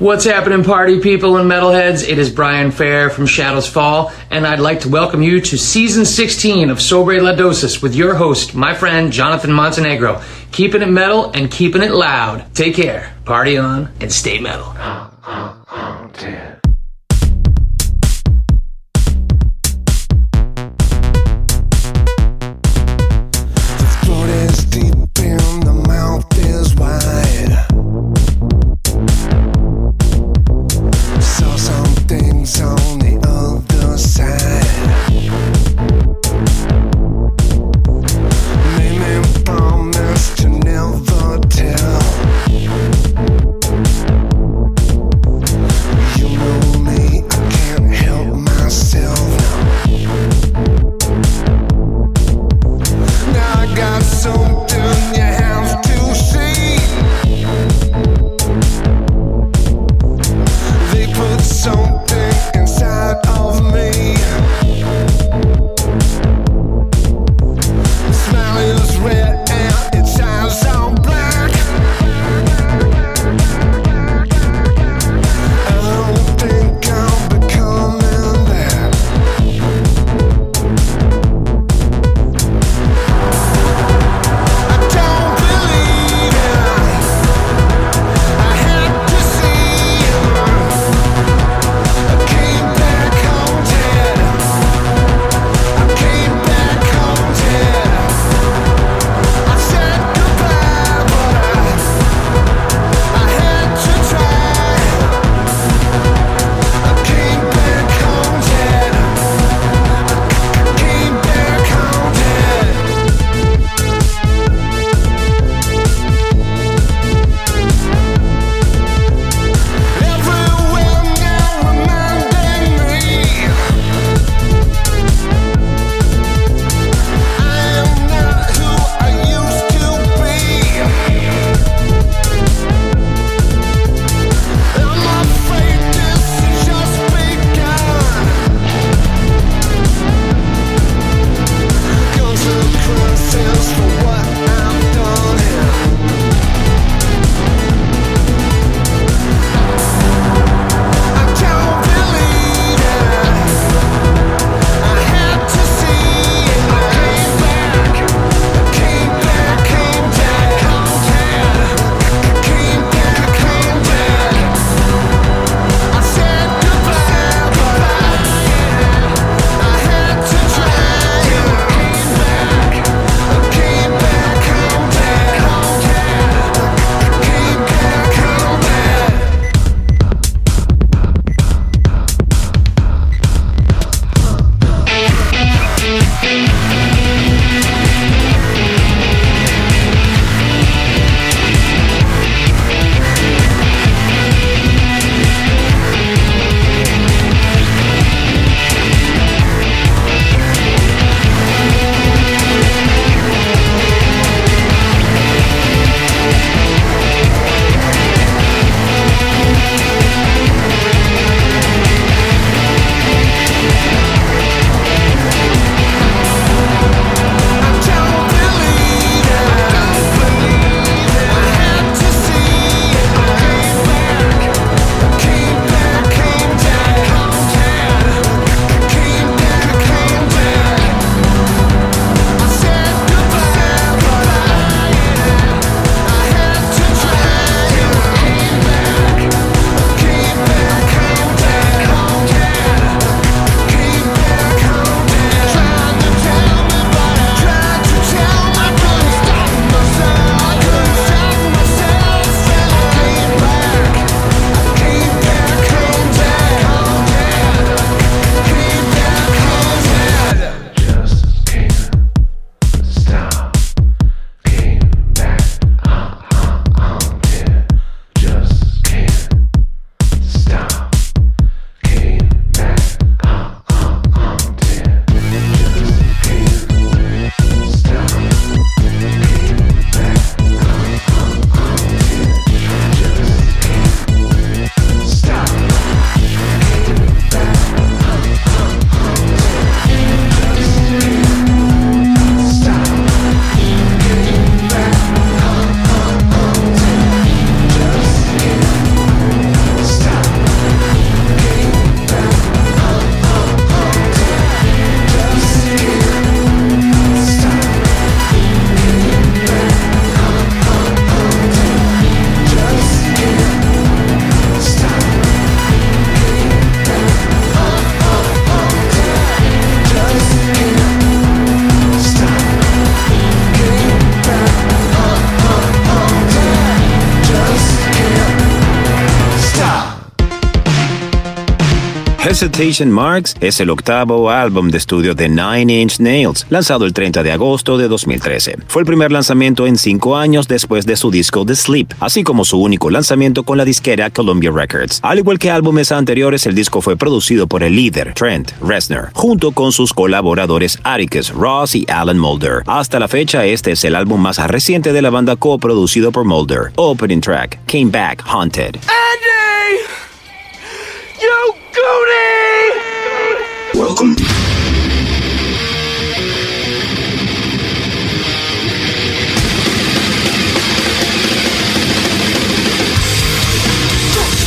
What's happening, party people and metalheads? It is Brian Fair from Shadows Fall, and I'd like to welcome you to season 16 of Sobre La Dosis with your host, my friend Jonathan Montenegro. Keeping it metal and keeping it loud. Take care, party on, and stay metal. Oh, the Recitation Marks es el octavo álbum de estudio de Nine Inch Nails, lanzado el 30 de agosto de 2013. Fue el primer lanzamiento en cinco años después de su disco The Sleep, así como su único lanzamiento con la disquera Columbia Records. Al igual que álbumes anteriores, el disco fue producido por el líder, Trent Reznor, junto con sus colaboradores Atticus Ross y Alan Mulder. Hasta la fecha, este es el álbum más reciente de la banda coproducido por Mulder. Opening track, Came Back Haunted. Andy! Judy!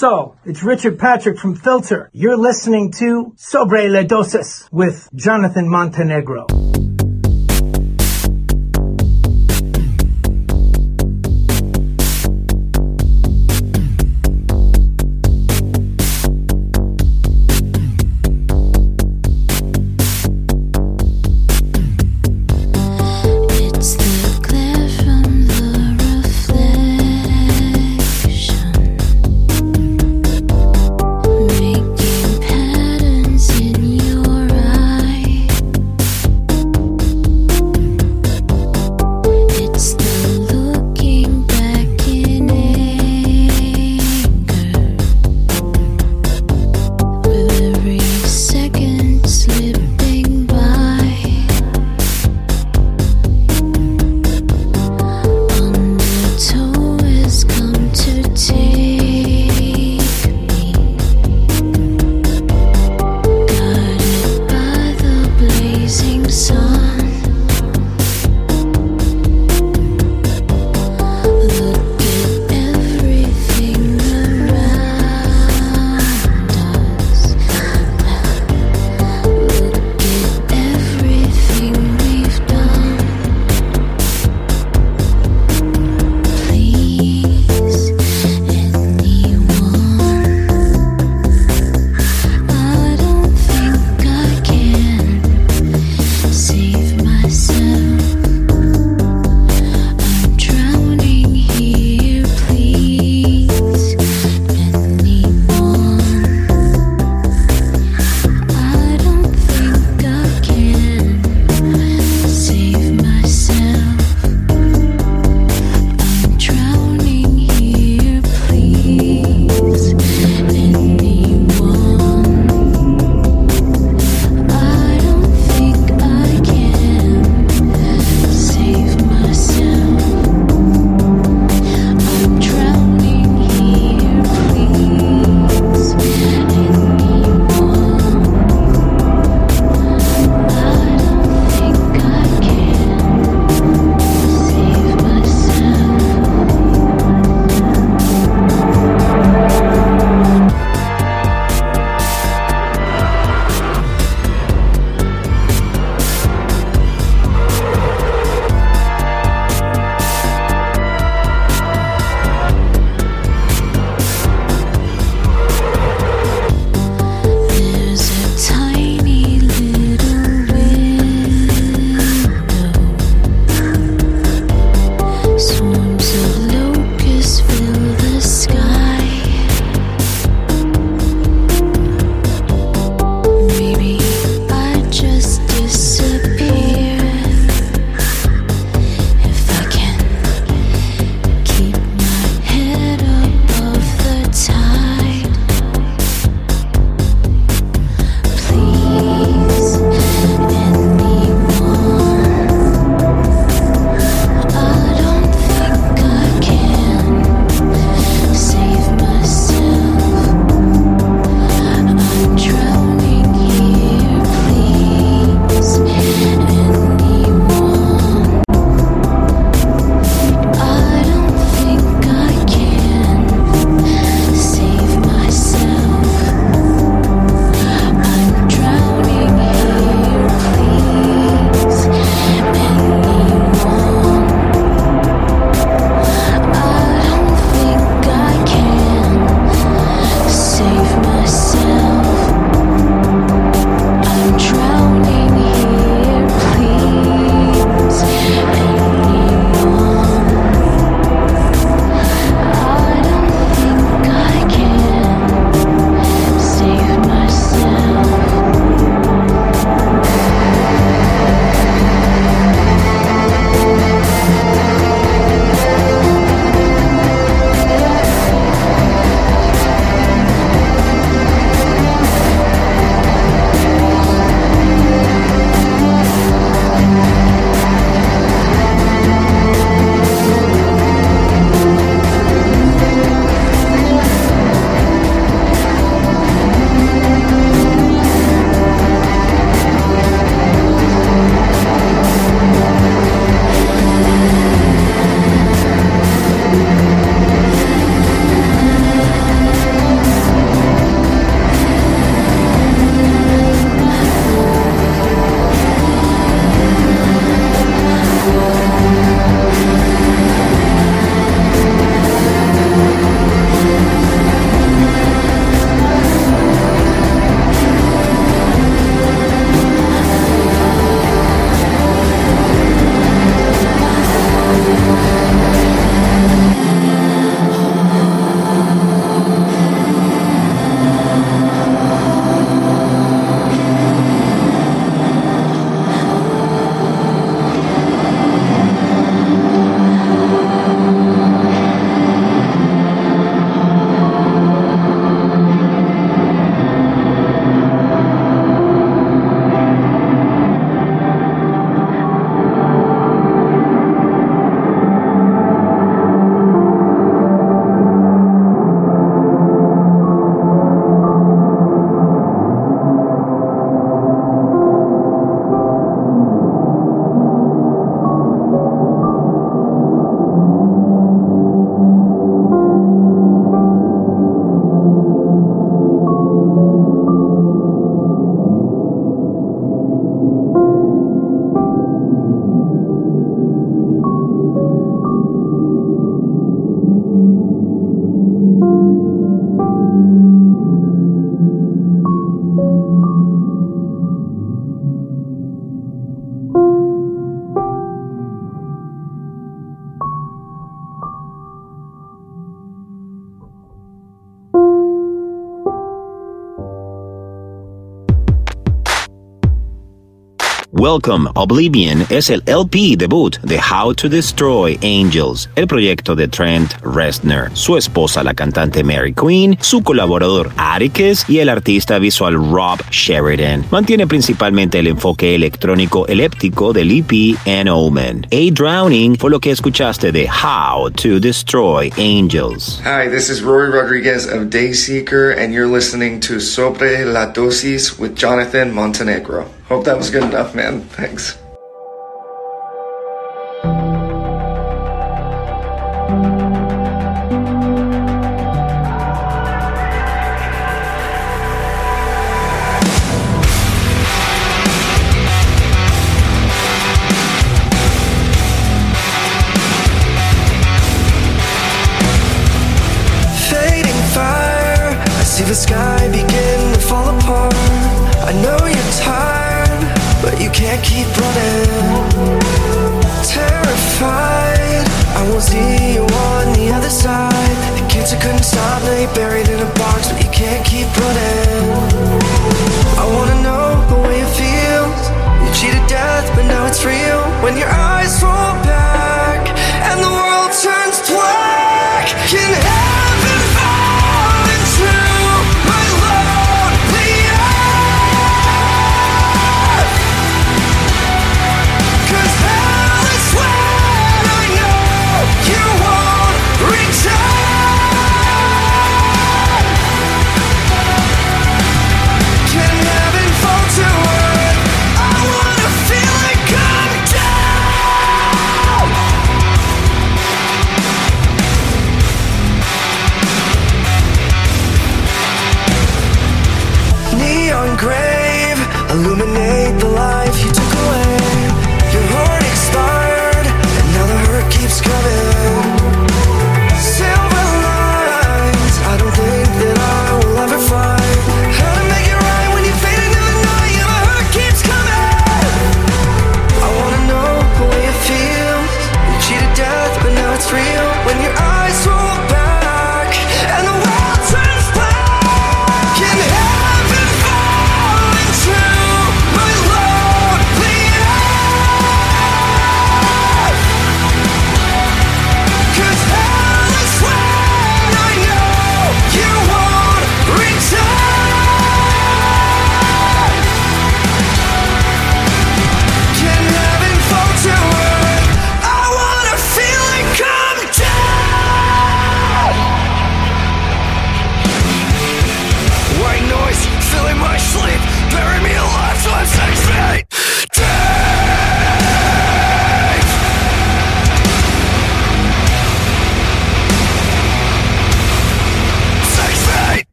¿Qué paso? It's Richard Patrick from Filter. You're listening to Sobre Le Doses with Jonathan Montenegro. Welcome Oblivion es el LP debut de How to Destroy Angels, el proyecto de Trent Reznor, su esposa la cantante Mary Queen, su colaborador Arikes y el artista visual Rob Sheridan. Mantiene principalmente el enfoque electrónico eléptico del EP An Omen. A Drowning fue lo que escuchaste de How to Destroy Angels. Hi, this is Rory Rodriguez of Dayseeker and you're listening to Sobre la Dosis with Jonathan Montenegro. Hope that was good enough, man. Thanks.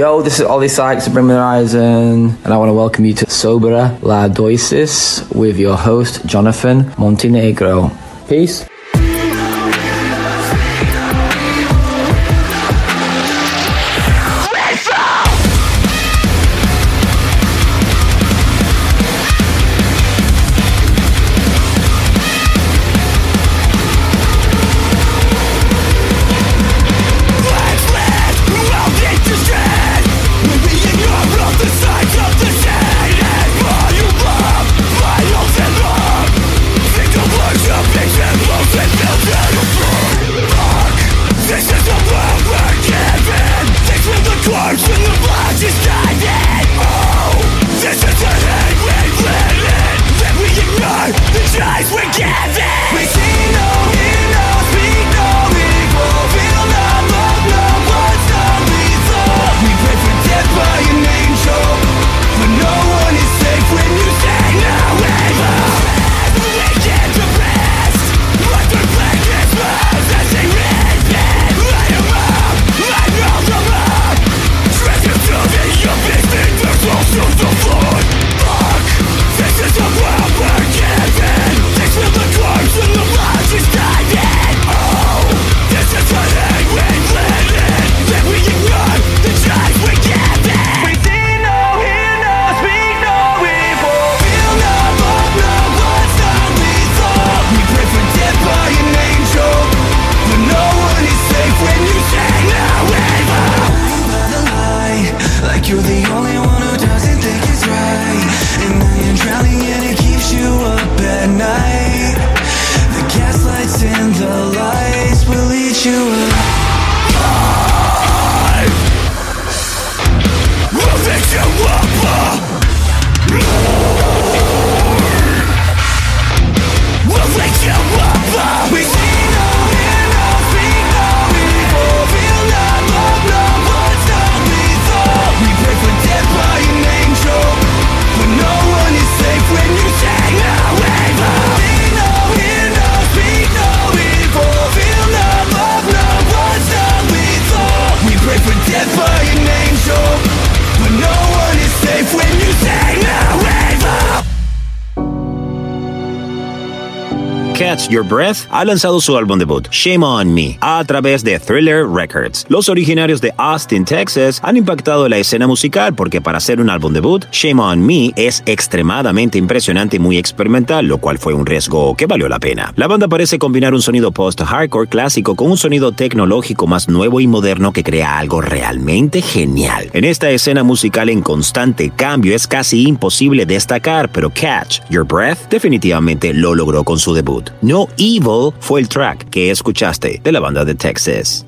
Yo, this is Ollie Sykes of Bring the Horizon, and I want to welcome you to Sobera La Doisis with your host, Jonathan Montenegro. Peace. Your Breath ha lanzado su álbum debut, Shame on Me, a través de Thriller Records. Los originarios de Austin, Texas, han impactado la escena musical porque para hacer un álbum debut, Shame on Me es extremadamente impresionante y muy experimental, lo cual fue un riesgo que valió la pena. La banda parece combinar un sonido post-hardcore clásico con un sonido tecnológico más nuevo y moderno que crea algo realmente genial. En esta escena musical en constante cambio es casi imposible destacar, pero Catch Your Breath definitivamente lo logró con su debut. No no Evil fue el track que escuchaste de la banda de Texas.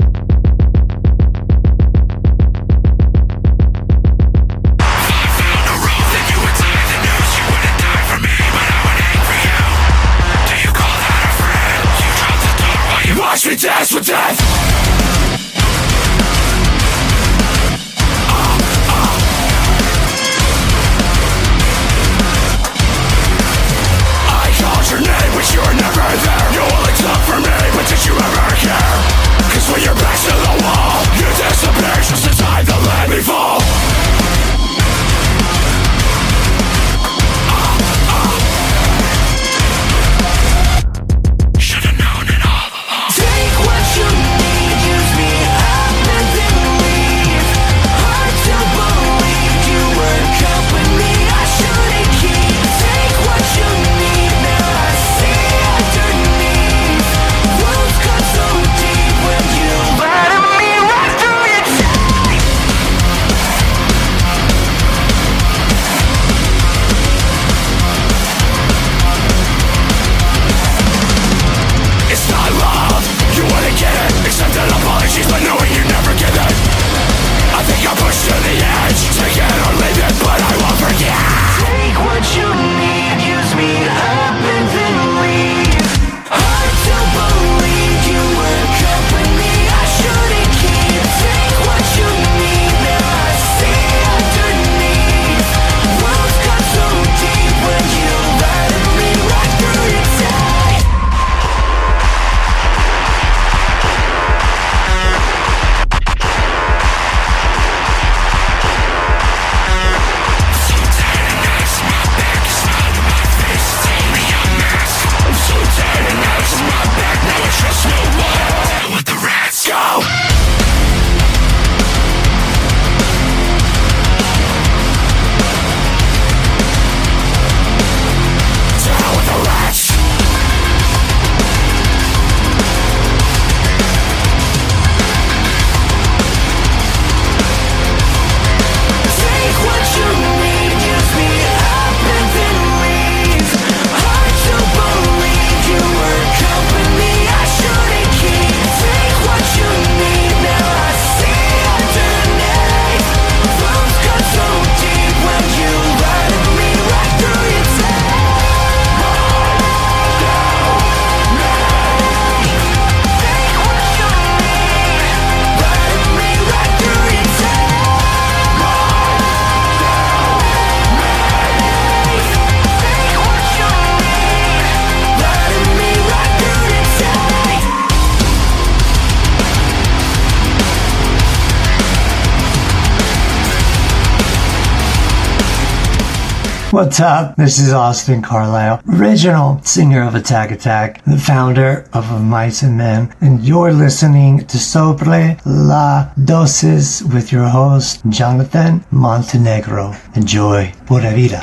What's up? This is Austin Carlisle, original singer of Attack Attack, the founder of Mice and Men, and you're listening to Sobre la Dosis with your host, Jonathan Montenegro. Enjoy Pura Vida.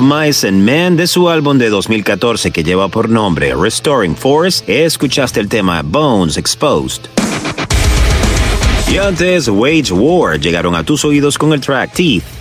Mice and Men de su álbum de 2014 que lleva por nombre Restoring Force, escuchaste el tema Bones Exposed. Y antes, Wage War llegaron a tus oídos con el track Teeth.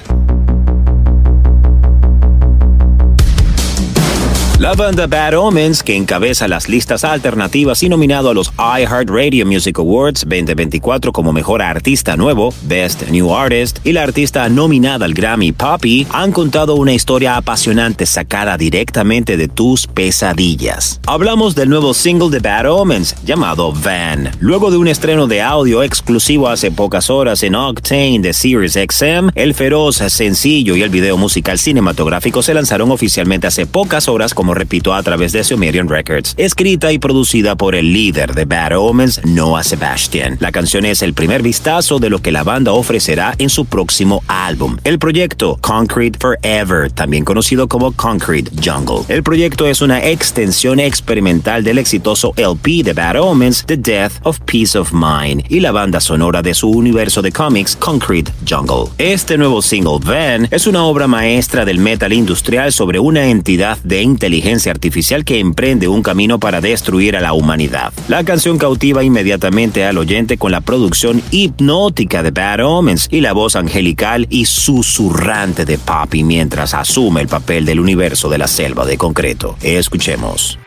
La banda Bad Omens, que encabeza las listas alternativas y nominado a los iHeartRadio Music Awards 2024 como Mejor Artista Nuevo, Best New Artist, y la artista nominada al Grammy Poppy, han contado una historia apasionante sacada directamente de tus pesadillas. Hablamos del nuevo single de Bad Omens, llamado Van. Luego de un estreno de audio exclusivo hace pocas horas en Octane de Sirius XM, el feroz sencillo y el video musical cinematográfico se lanzaron oficialmente hace pocas horas como repito, a través de Sumerian Records, escrita y producida por el líder de Bad Omens, Noah Sebastian. La canción es el primer vistazo de lo que la banda ofrecerá en su próximo álbum, el proyecto Concrete Forever, también conocido como Concrete Jungle. El proyecto es una extensión experimental del exitoso LP de Bad Omens, The Death of Peace of Mind, y la banda sonora de su universo de cómics, Concrete Jungle. Este nuevo single, Van, es una obra maestra del metal industrial sobre una entidad de inteligencia artificial que emprende un camino para destruir a la humanidad. La canción cautiva inmediatamente al oyente con la producción hipnótica de Bad Omens y la voz angelical y susurrante de Poppy mientras asume el papel del universo de la selva de concreto. Escuchemos.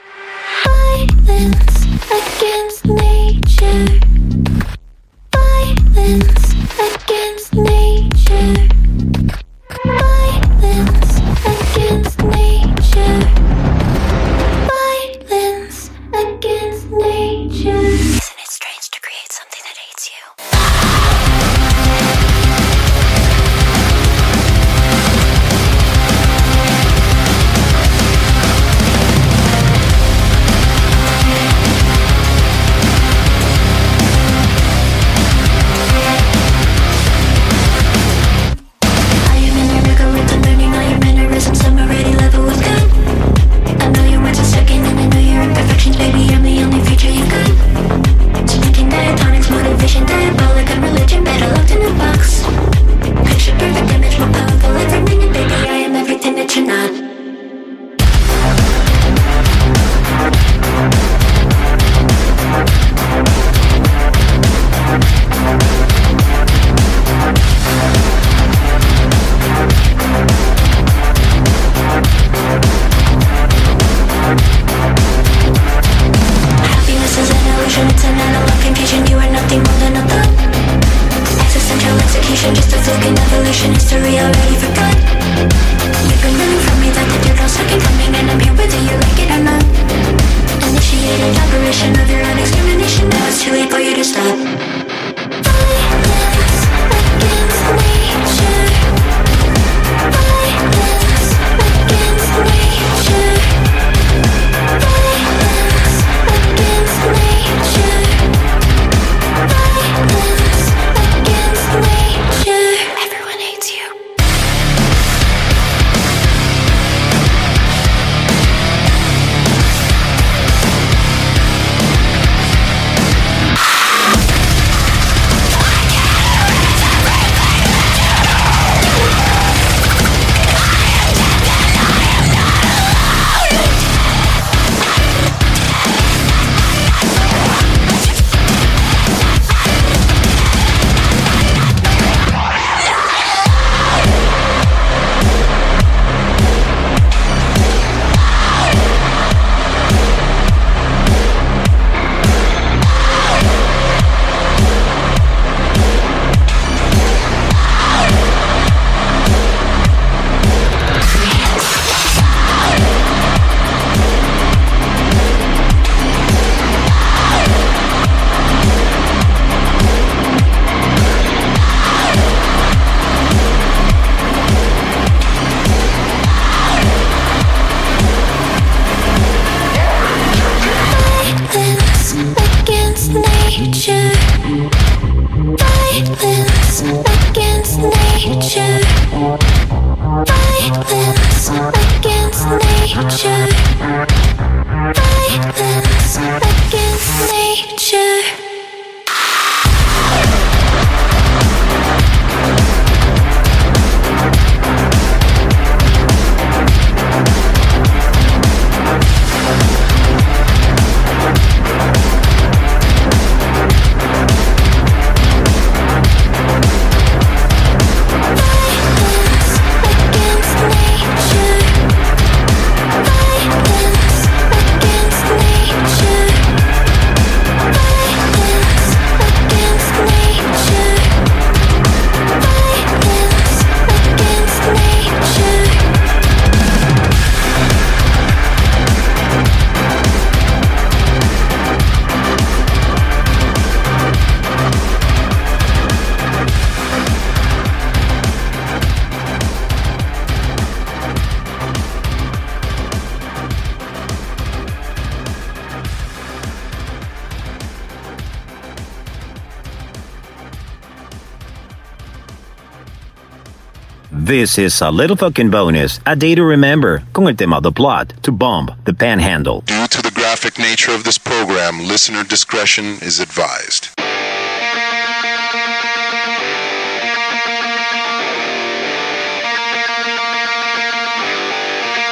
This is a little fucking bonus, a day to remember con el tema The Plot to Bomb the Panhandle. Due to the graphic nature of this program, listener discretion is advised.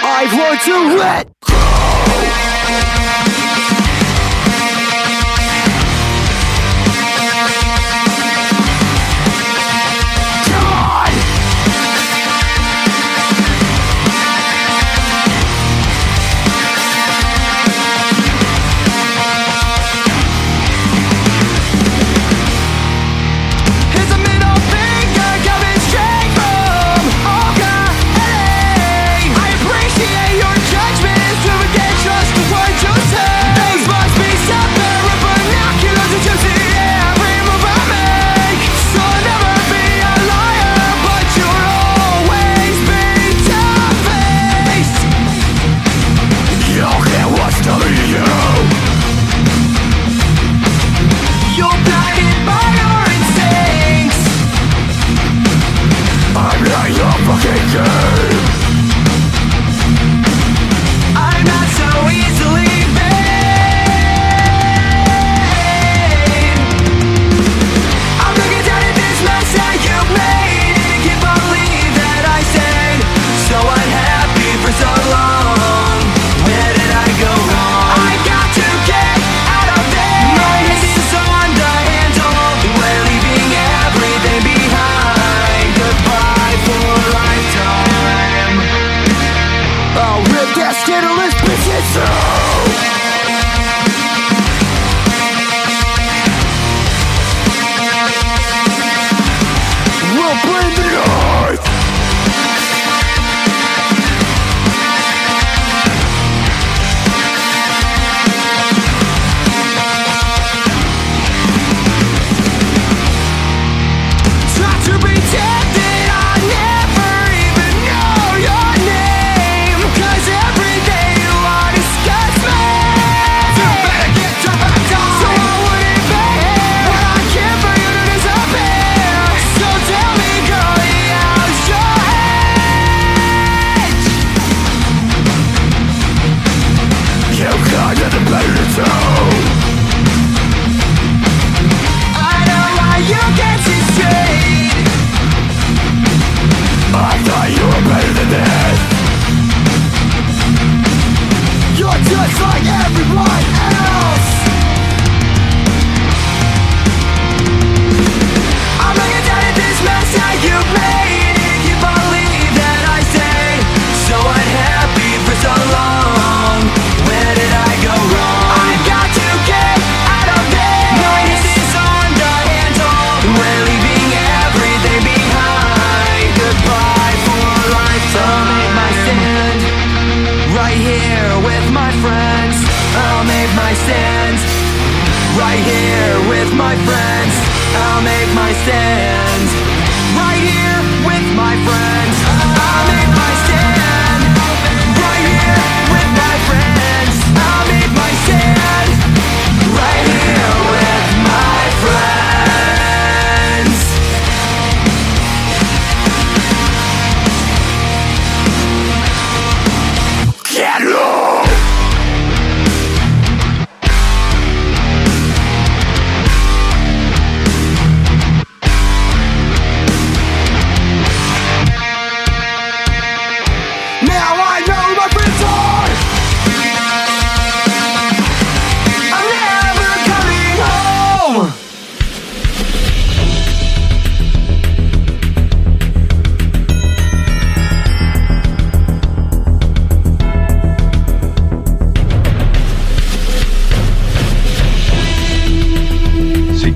I've learned to red.